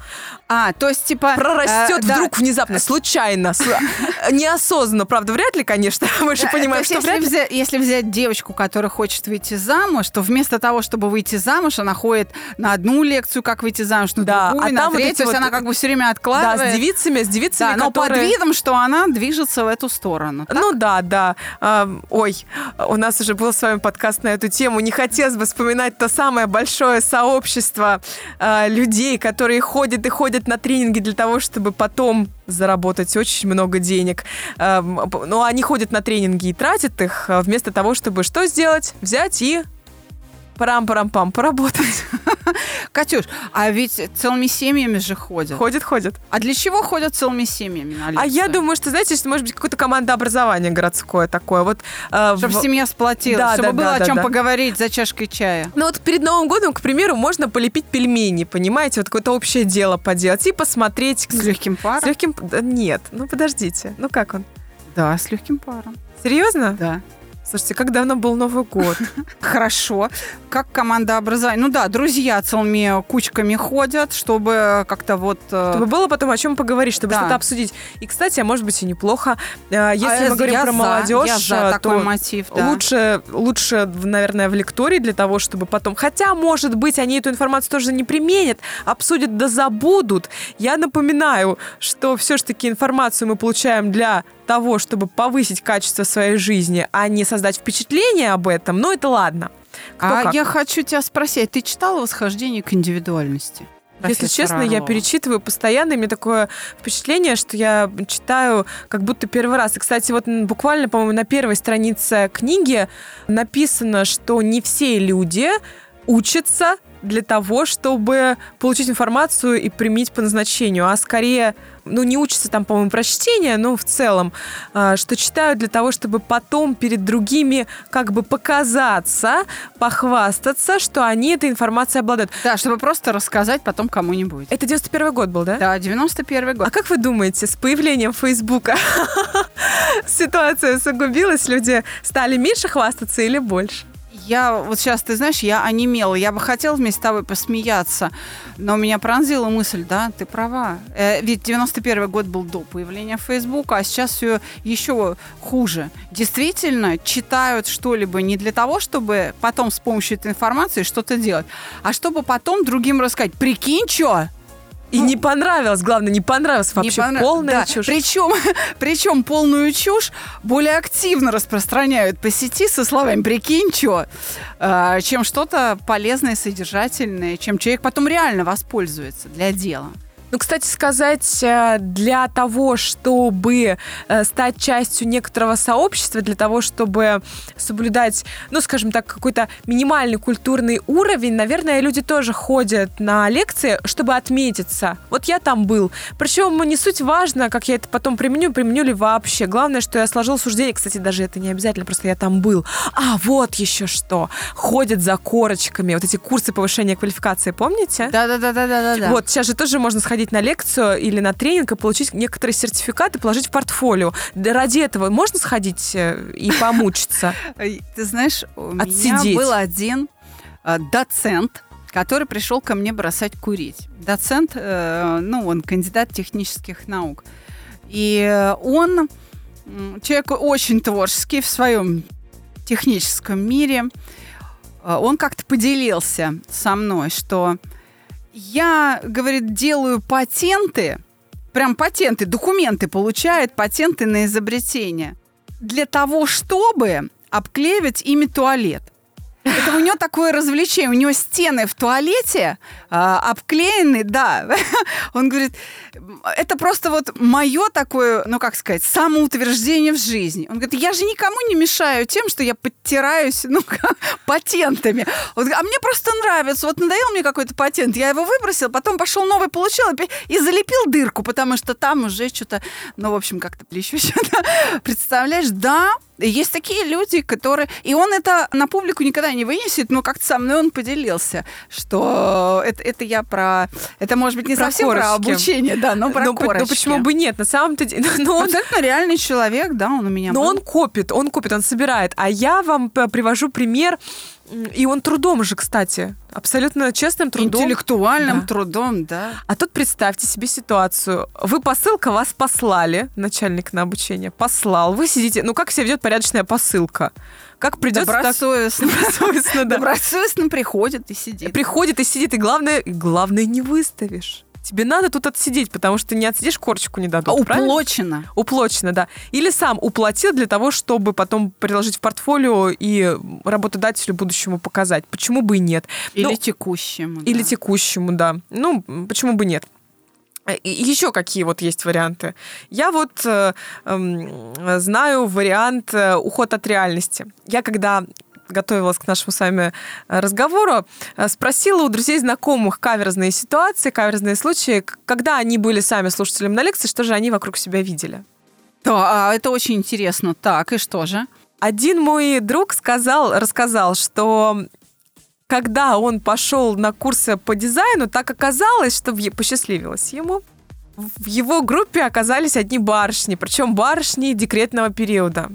А, то есть, типа...
прорастет
э, да.
вдруг внезапно, случайно, неосознанно, правда, вряд ли, конечно, мы же понимаем, что вряд
если,
ли.
взять, если взять девочку, которая хочет выйти замуж, то вместо того, чтобы выйти замуж, она ходит на одну лекцию, как выйти замуж, на
Да,
другую,
а
на третью. то есть она как бы все время
Да,
откладывает.
с девицами, с девицами,
Да, но под видом, что она движется в эту сторону.
Ну да, да. А, ой, у нас уже был с вами подкаст на эту тему. Не хотелось бы вспоминать то самое большое сообщество а, людей, которые ходят и ходят на тренинги для того, чтобы потом заработать очень много денег. М, п- Но они ходят на тренинги и тратят их а, вместо того, чтобы что сделать? Взять и парам-парам-пам, поработать.
Катюш, а ведь целыми семьями же ходят.
Ходят, ходят.
А для чего ходят целыми семьями на
А я
лекции?
думаю, что, знаете, что может быть какое-то командообразование городское такое. Вот, а,
Чтобы
в-
семья сплотилась,
Да,
чтобы
да,
было
да,
о
да,
чем
да.
поговорить за чашкой чая.
Ну вот перед Новым годом, к примеру, можно полепить пельмени, понимаете, вот какое-то общее дело поделать и посмотреть.
С легким
С
паром?
легким... да Нет, ну подождите, ну как он?
Да, с легким паром.
Серьезно?
Да.
Слушайте, как давно был Новый год?
Хорошо. Как команда образования? Ну да, друзья целыми кучками ходят, чтобы как-то вот... э,
Чтобы было потом о чем поговорить, чтобы
Да.
что-то обсудить. И, кстати, а может быть и неплохо, э, если
а
мы говорим про
за,
молодежь,
за
э,
такой
то
мотив, да.
лучше, лучше, наверное, в лектории для того, чтобы потом... Хотя, может быть, они эту информацию тоже не применят, обсудят да забудут. Я напоминаю, что все-таки информацию мы получаем для того, чтобы повысить качество своей жизни, а не создать впечатление об этом. Но это ладно. Кто
а
как.
я хочу тебя спросить, ты читала «Восхождение к индивидуальности»?
Если честно, я перечитываю постоянно, и мне такое впечатление, что я читаю как будто первый раз. И, кстати, вот буквально, по-моему, на первой странице книги написано, что не все люди учатся для того, чтобы получить информацию и применить по назначению, а скорее, ну, не учатся там, по-моему, про чтение, но в целом, а, что читают для того, чтобы потом перед другими как бы показаться, похвастаться, что они этой информацией обладают.
Да, чтобы просто рассказать потом кому-нибудь.
Это 91 год был, да?
Да, 91 год.
А как вы думаете, с появлением Фейсбука ситуация усугубилась? Люди стали меньше хвастаться или больше?
Я вот сейчас, ты знаешь, я онемела. Я бы хотела вместе с тобой посмеяться, но меня пронзила мысль, да, ты права. Э, ведь 91 год был до появления Фейсбука, а сейчас все еще хуже. Действительно, читают что-либо не для того, чтобы потом с помощью этой информации что-то делать, а чтобы потом другим рассказать. Прикинь, что?
И не понравилось, главное, не понравилось вообще
Не понрав-
полная
Да,
чушь.
Причем, причем полную чушь более активно распространяют по сети со словами «прикинь, чё», э, чем что-то полезное, содержательное, чем человек потом реально воспользуется для дела.
Ну, кстати сказать, э, для того, чтобы э, стать частью некоторого сообщества, для того, чтобы соблюдать, ну, скажем так, какой-то минимальный культурный уровень, наверное, люди тоже ходят на лекции, чтобы отметиться. Вот я там был. Причем не суть важно, как я это потом применю, применю ли вообще. Главное, что я сложил суждение. Кстати, даже это не обязательно, просто я там был. А, вот еще что. Ходят за корочками. Вот эти курсы повышения квалификации, помните?
Да-да-да-да-да.
Вот, сейчас же тоже можно сходить на лекцию или на тренинг и получить некоторые сертификаты, положить в портфолио. Да ради этого можно сходить э, и помучиться?
Ты знаешь, у
Отсидеть.
меня был один э, доцент, который пришел ко мне бросать курить. Доцент, э, ну, он кандидат технических наук. И он человек очень творческий в своем техническом мире. Он как-то поделился со мной, что я, говорит, делаю патенты, прям патенты, документы получает, патенты на изобретение, для того, чтобы обклеивать ими туалет. У него такое развлечение. У него стены в туалете а, обклеены, да. Он говорит, это просто вот мое такое, ну как сказать, самоутверждение в жизни. Он говорит, я же никому не мешаю тем, что я подтираюсь, ну, патентами. Он а мне просто нравится. Вот надоел мне какой-то патент, я его выбросил, потом пошел новый, получил и залепил дырку, потому что там уже что-то, ну, в общем, как-то плещущее. Представляешь, да, есть такие люди, которые... И он это на публику никогда не вынесет, но как-то со мной он поделился, что это, это я про... Это, может быть, не
Про
совсем про
корочки.
обучение, да, но про
ну, по- ну,
корочки.
почему бы нет? На самом-то деле... Ну, он
Абсолютно реальный человек, да, он у меня
Но
был.
он копит, он копит, он собирает. А я вам привожу пример, и он трудом же, кстати, абсолютно честным трудом.
Интеллектуальным
Да.
трудом, да.
А тут представьте себе ситуацию. Вы посылка, вас послали, начальник на обучение, послал. Вы сидите, ну как себя ведет порядочная посылка? Как придется так...
Добросовестно.
Добросовестно, да.
Добросовестно приходит и сидит.
Приходит и сидит, и главное, главное не выставишь. Тебе надо тут отсидеть, потому что не отсидишь, корочку не дадут.
А
правильно?
уплочено.
Уплочено, да. Или сам уплатил для того, чтобы потом приложить в портфолио и работодателю будущему показать. Почему бы и нет?
Или
Ну,
текущему.
Или
да.
текущему, да. Ну, почему бы нет? И еще какие вот есть варианты? Я вот э, эм, знаю вариант э, уход от реальности. Я когда готовилась к нашему с вами э, разговору, э, спросила у друзей, знакомых каверзные ситуации, каверзные случаи, когда они были сами слушателями на лекции, что же они вокруг себя видели.
Да, а это очень интересно. Так, и что же?
Один мой друг сказал, рассказал, что когда он пошел на курсы по дизайну, так оказалось, что посчастливилось ему. В его группе оказались одни барышни, причем барышни декретного периода.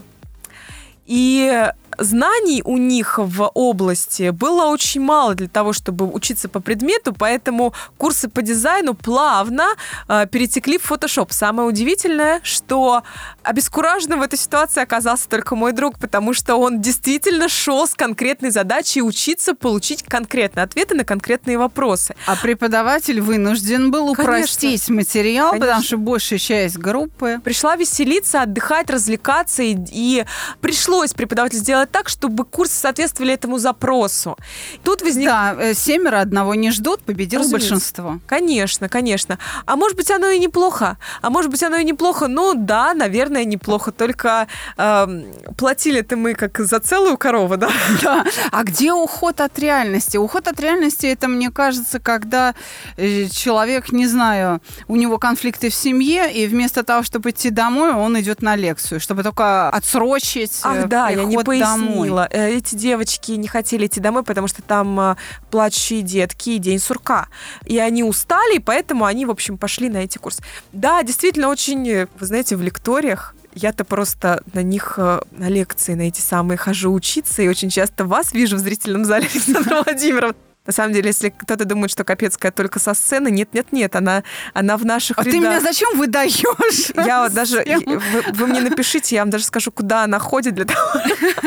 И знаний у них в области было очень мало для того, чтобы учиться по предмету, поэтому курсы по дизайну плавно э, перетекли в Photoshop. Самое удивительное, что обескураженным в этой ситуации оказался только мой друг, потому что он действительно шел с конкретной задачей учиться получить конкретные ответы на конкретные вопросы.
А преподаватель вынужден был
Конечно.
упростить материал, потому
Конечно.
что большая часть группы...
Пришла веселиться, отдыхать, развлекаться, и, и пришлось преподавателю сделать так, чтобы курсы соответствовали этому запросу. Тут возник
Да, э, семеро одного не ждут,
Разумеется.
большинство.
Конечно, конечно. А может быть, оно и неплохо. А может быть, оно и неплохо. Ну да, наверное, неплохо. Только эм, платили-то мы как за целую корову, да?
Да. А где уход от реальности? Уход от реальности это, мне кажется, когда э, человек, не знаю, у него конфликты в семье, и вместо того, чтобы идти домой, он идет на лекцию, чтобы только отсрочить э,
Ах, да, я не
приход домой.
Э, Эти девочки не хотели идти домой, потому что там э, плачущие детки и день сурка. И они устали, и поэтому они, в общем, пошли на эти курсы. Да, действительно, очень, вы знаете, в лекториях я-то просто на них, э, на лекции, на эти самые хожу учиться, и очень часто вас вижу в зрительном зале, Александра Владимировна. На самом деле, если кто-то думает, что Капецкая только со сцены, нет-нет-нет, она, она в наших
А ты
рядах.
меня зачем выдаешь?
Я вот даже, вы, вы мне напишите, я вам даже скажу, куда она ходит для того,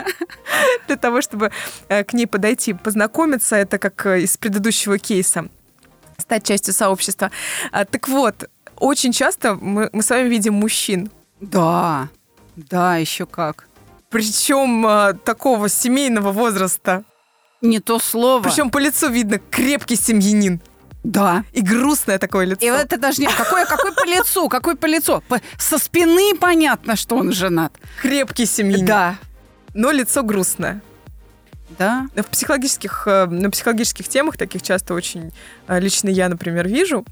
для того чтобы э, к ней подойти, познакомиться. Это как э, из предыдущего кейса стать частью сообщества. А, Так вот, очень часто мы, мы с вами видим мужчин,
Да, да, еще как.
причем э, такого семейного возраста.
Не то слово.
Причем по лицу видно крепкий семьянин.
Да.
И грустное такое лицо.
И это даже не... Какой, какой по лицу? Какой по лицу? По- со спины понятно, что он женат.
Крепкий семьянин.
Да.
Но лицо грустное.
Да.
В психологических, э, на психологических темах таких часто очень э, лично я, например, вижу.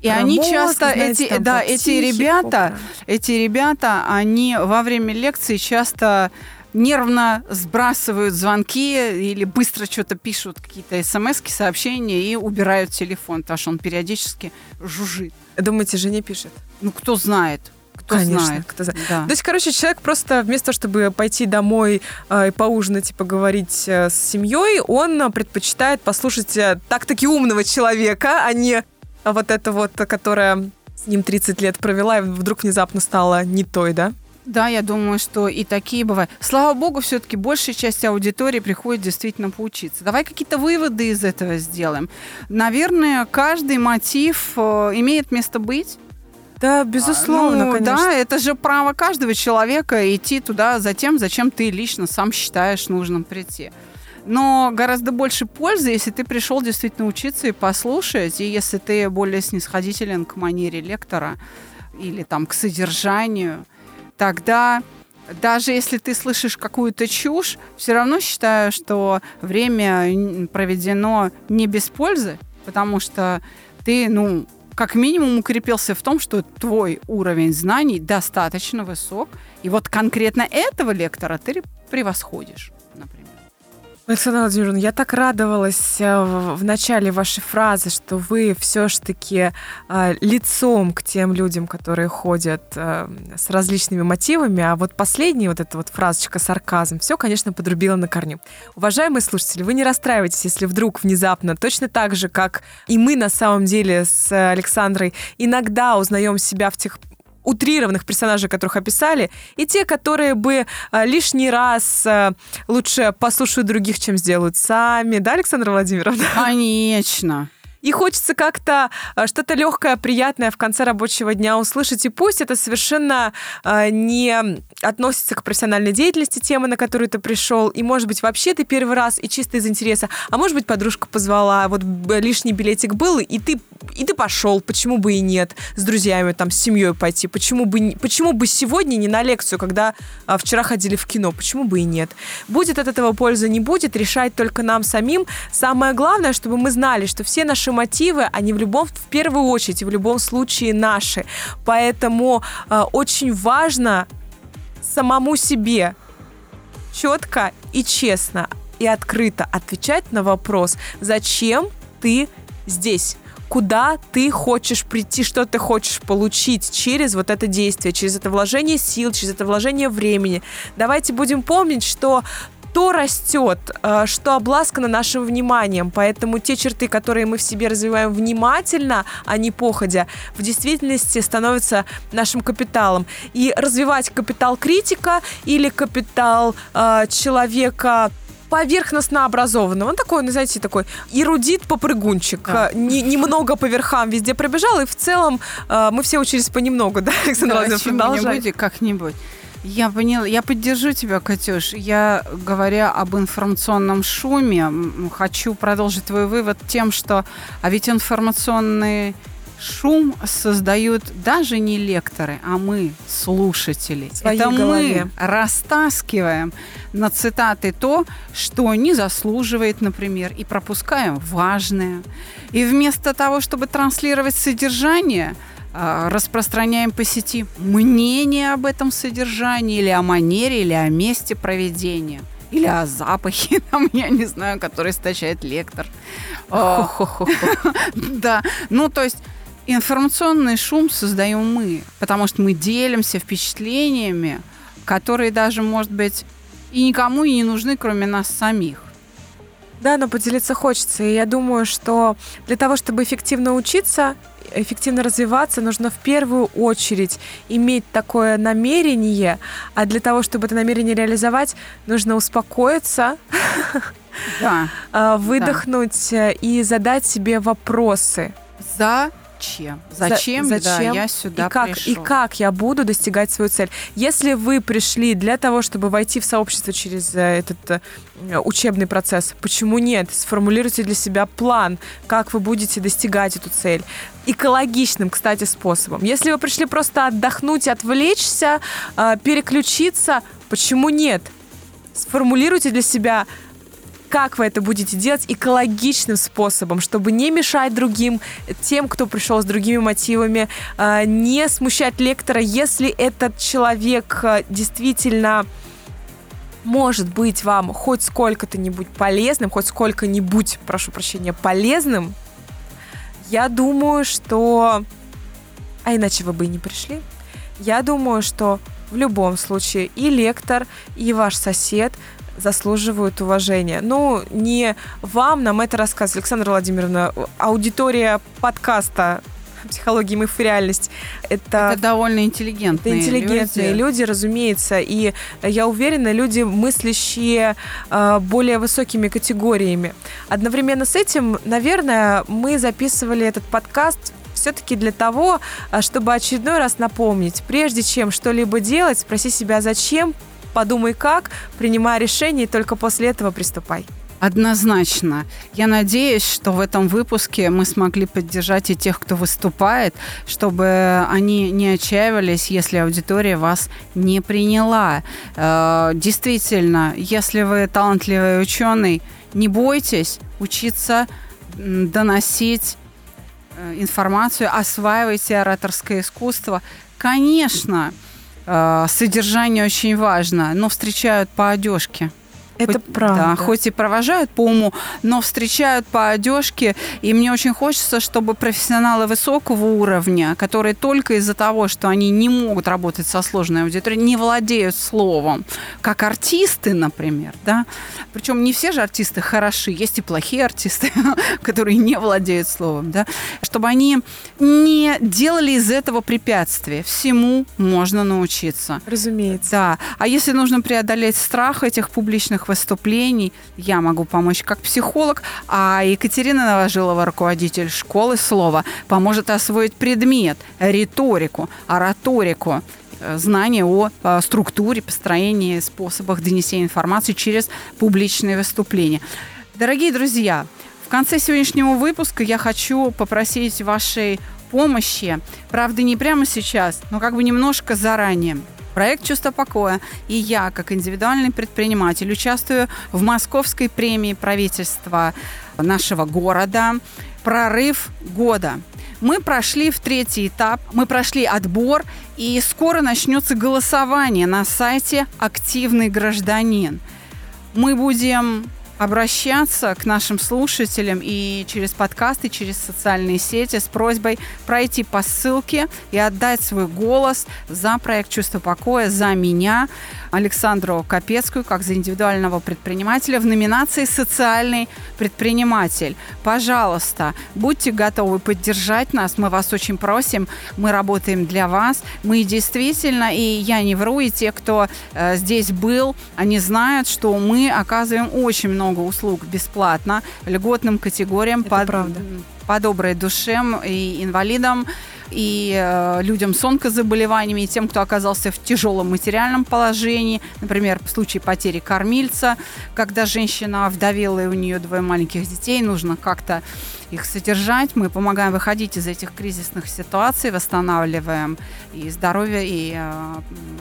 И
Про
они
мозг,
часто,
знаете,
эти,
там,
да, эти ребята, эти ребята, они во время лекции часто нервно сбрасывают звонки или быстро что-то пишут, какие-то смс сообщения и убирают телефон, потому что он периодически жужжит.
Думаете, жене пишет?
Ну, кто знает, кто
Конечно,
знает.
кто знает.
Да.
То есть, короче, человек просто вместо того, чтобы пойти домой э, и поужинать и поговорить э, с семьей, он предпочитает послушать э, так-таки умного человека, а не вот это вот, которая с ним 30 лет провела и вдруг внезапно стала не той, да?
Да, я думаю, что и такие бывают. Слава богу, все-таки большая часть аудитории приходит действительно поучиться. Давай какие-то выводы из этого сделаем. Наверное, каждый мотив э, имеет место быть.
Да, безусловно,
Ну,
конечно.
Да, это же право каждого человека идти туда за тем, зачем ты лично сам считаешь нужным прийти. Но гораздо больше пользы, если ты пришел действительно учиться и послушать, и если ты более снисходителен к манере лектора или там к содержанию, тогда даже если ты слышишь какую-то чушь, все равно считаю, что время проведено не без пользы, потому что ты, ну, как минимум укрепился в том, что твой уровень знаний достаточно высок, и вот конкретно этого лектора ты превосходишь, например.
Александра Владимировна, я так радовалась э, в начале вашей фразы, что вы все-таки лицом к тем людям, которые ходят э, с различными мотивами, а вот последняя вот эта вот фразочка сарказм, все, конечно, подрубила на корню. Уважаемые слушатели, вы не расстраивайтесь, если вдруг внезапно, точно так же, как и мы на самом деле с Александрой, иногда узнаем себя в тех утрированных персонажей, которых описали, и те, которые бы а, лишний раз а, лучше послушают других, чем сделают сами, да, Александра Владимировна?
Конечно.
И хочется как-то а, что-то легкое, приятное в конце рабочего дня услышать. И пусть это совершенно а, не относится к профессиональной деятельности темы, на которую ты пришел. И, может быть, вообще ты первый раз и чисто из интереса. А может быть, подружка позвала, вот лишний билетик был, и ты, и ты пошел. Почему бы и нет? С друзьями, там, с семьей пойти. Почему бы, почему бы сегодня не на лекцию, когда а, вчера ходили в кино? Почему бы и нет? Будет от этого польза, не будет, решать только нам самим. Самое главное, чтобы мы знали, что все наши мотивы, они в любом, в первую очередь, в любом случае наши. Поэтому э, очень важно самому себе четко и честно и открыто отвечать на вопрос, зачем ты здесь куда ты хочешь прийти, что ты хочешь получить через вот это действие, через это вложение сил, через это вложение времени. Давайте будем помнить, что то растет, э, что обласкано нашим вниманием. Поэтому те черты, которые мы в себе развиваем внимательно, а не походя, в действительности становятся нашим капиталом. И развивать капитал критика или капитал э, человека поверхностно образованного. Он такой, ну, знаете, такой эрудит-попрыгунчик.
Да.
Э, не- немного по верхам везде пробежал, и в целом э, мы все учились понемногу, да, Александр
Да,
Владимирович, продолжай.
как-нибудь. Я поняла, я поддержу тебя, Катюш. Я, говоря об информационном шуме, хочу продолжить твой вывод тем, что а ведь информационный шум создают даже не лекторы, а мы, слушатели.
Своей
Это
голове.
мы растаскиваем на цитаты то, что не заслуживает, например, и пропускаем важное. И вместо того, чтобы транслировать содержание, распространяем по сети мнение об этом содержании, или о манере, или о месте проведения, или о запахе, там, я не знаю, который источает лектор. А, Да, ну то есть информационный шум создаем мы, потому что мы делимся впечатлениями, которые даже, может быть, и никому и не нужны, кроме нас самих.
Да, но поделиться хочется. И я думаю, что для того, чтобы эффективно учиться, эффективно развиваться, нужно в первую очередь иметь такое намерение, а для того, чтобы это намерение реализовать, нужно успокоиться,
Да.
а, выдохнуть э, и задать себе вопросы.
задачи. Зачем,
За-
да,
зачем?
я сюда
и как,
пришел.
и как я буду достигать свою цель. Если вы пришли для того, чтобы войти в сообщество через э, этот э, учебный процесс, почему нет? Сформулируйте для себя план, как вы будете достигать эту цель. Экологичным, кстати, способом. Если вы пришли просто отдохнуть, отвлечься, э, переключиться, почему нет? Сформулируйте для себя как вы это будете делать экологичным способом, чтобы не мешать другим, тем, кто пришел с другими мотивами, э, не смущать лектора, если этот человек э, действительно может быть вам хоть сколько-то-нибудь полезным, хоть сколько-нибудь, прошу прощения, полезным, я думаю, что... А иначе вы бы и не пришли. Я думаю, что в любом случае и лектор, и ваш сосед заслуживают уважения. Ну, не вам нам это рассказывать, Александра Владимировна, аудитория подкаста «Психология, миф и реальность» это...
Это довольно интеллигентные,
Это интеллигентные
люди.
люди. разумеется, и я уверена, люди, мыслящие э, более высокими категориями. Одновременно с этим, наверное, мы записывали этот подкаст все-таки для того, а, чтобы очередной раз напомнить, прежде чем что-либо делать, спроси себя, зачем, подумай как, принимай решение, и только после этого приступай.
Однозначно. Я надеюсь, что в этом выпуске мы смогли поддержать и тех, кто выступает, чтобы они не отчаивались, если аудитория вас не приняла. Э, Действительно, если вы талантливый ученый, не бойтесь учиться доносить э, информацию, осваивайте ораторское искусство. Конечно, содержание очень важно, но встречают по одежке.
Это
Хоть-
правда.
Да, хоть и провожают по уму, но встречают по одежке. И мне очень хочется, чтобы профессионалы высокого уровня, которые только из-за того, что они не могут работать со сложной аудиторией, не владеют словом, как артисты, например, да. Причем не все же артисты хороши, есть и плохие артисты, которые не владеют словом, да. Чтобы они не делали из этого препятствия. Всему можно научиться.
Разумеется.
Да. А если нужно преодолеть страх этих публичных выступлений, я могу помочь как психолог, а Екатерина Новожилова, руководитель школы слова, поможет освоить предмет, риторику, ораторику, э, знания о э, структуре, построении, способах донесения информации через публичные выступления. Дорогие друзья, в конце сегодняшнего выпуска я хочу попросить вашей помощи, правда, не прямо сейчас, но как бы немножко заранее. Проект «Чувство покоя» и я, как индивидуальный предприниматель, участвую в Московской премии правительства нашего города «Прорыв года». Мы прошли в третий этап, мы прошли отбор, и скоро начнется голосование на сайте «Активный гражданин». Мы будем обращаться к нашим слушателям и через подкасты, через социальные сети с просьбой пройти по ссылке и отдать свой голос за проект «Чувство покоя», за меня, Александру Капецкую, как за индивидуального предпринимателя в номинации «Социальный предприниматель». Пожалуйста, будьте готовы поддержать нас, мы вас очень просим, мы работаем для вас, мы действительно, и я не вру, и те, кто э, здесь был, они знают, что мы оказываем очень много услуг бесплатно льготным категориям
Это
по,
правда.
по доброй душе и инвалидам, и э, людям с онкозаболеваниями, и тем, кто оказался в тяжелом материальном положении, например, в случае потери кормильца, когда женщина вдовела и у нее двое маленьких детей, нужно как-то их содержать. Мы помогаем выходить из этих кризисных ситуаций, восстанавливаем и здоровье, и э,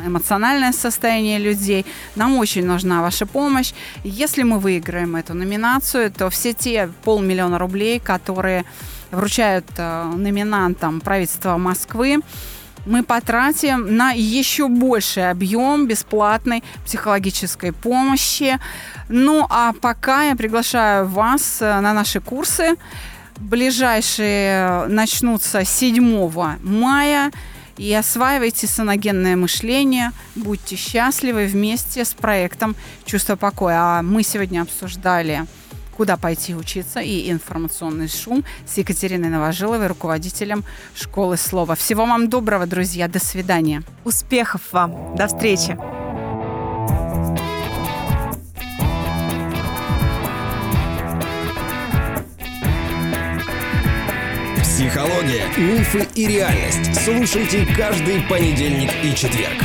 эмоциональное состояние людей. Нам очень нужна ваша помощь. Если мы выиграем эту номинацию, то все те полмиллиона рублей, которые вручают э, номинантам правительства Москвы, мы потратим на еще больший объем бесплатной психологической помощи. Ну а пока я приглашаю вас э, на наши курсы. Ближайшие начнутся 7 мая. И осваивайте саногенное мышление, будьте счастливы вместе с проектом «Чувство покоя». А мы сегодня обсуждали куда пойти учиться и информационный шум с Екатериной Новожиловой, руководителем школы слова. Всего вам доброго, друзья. До свидания.
Успехов вам. До встречи.
Психология, мифы и реальность. Слушайте каждый понедельник и четверг.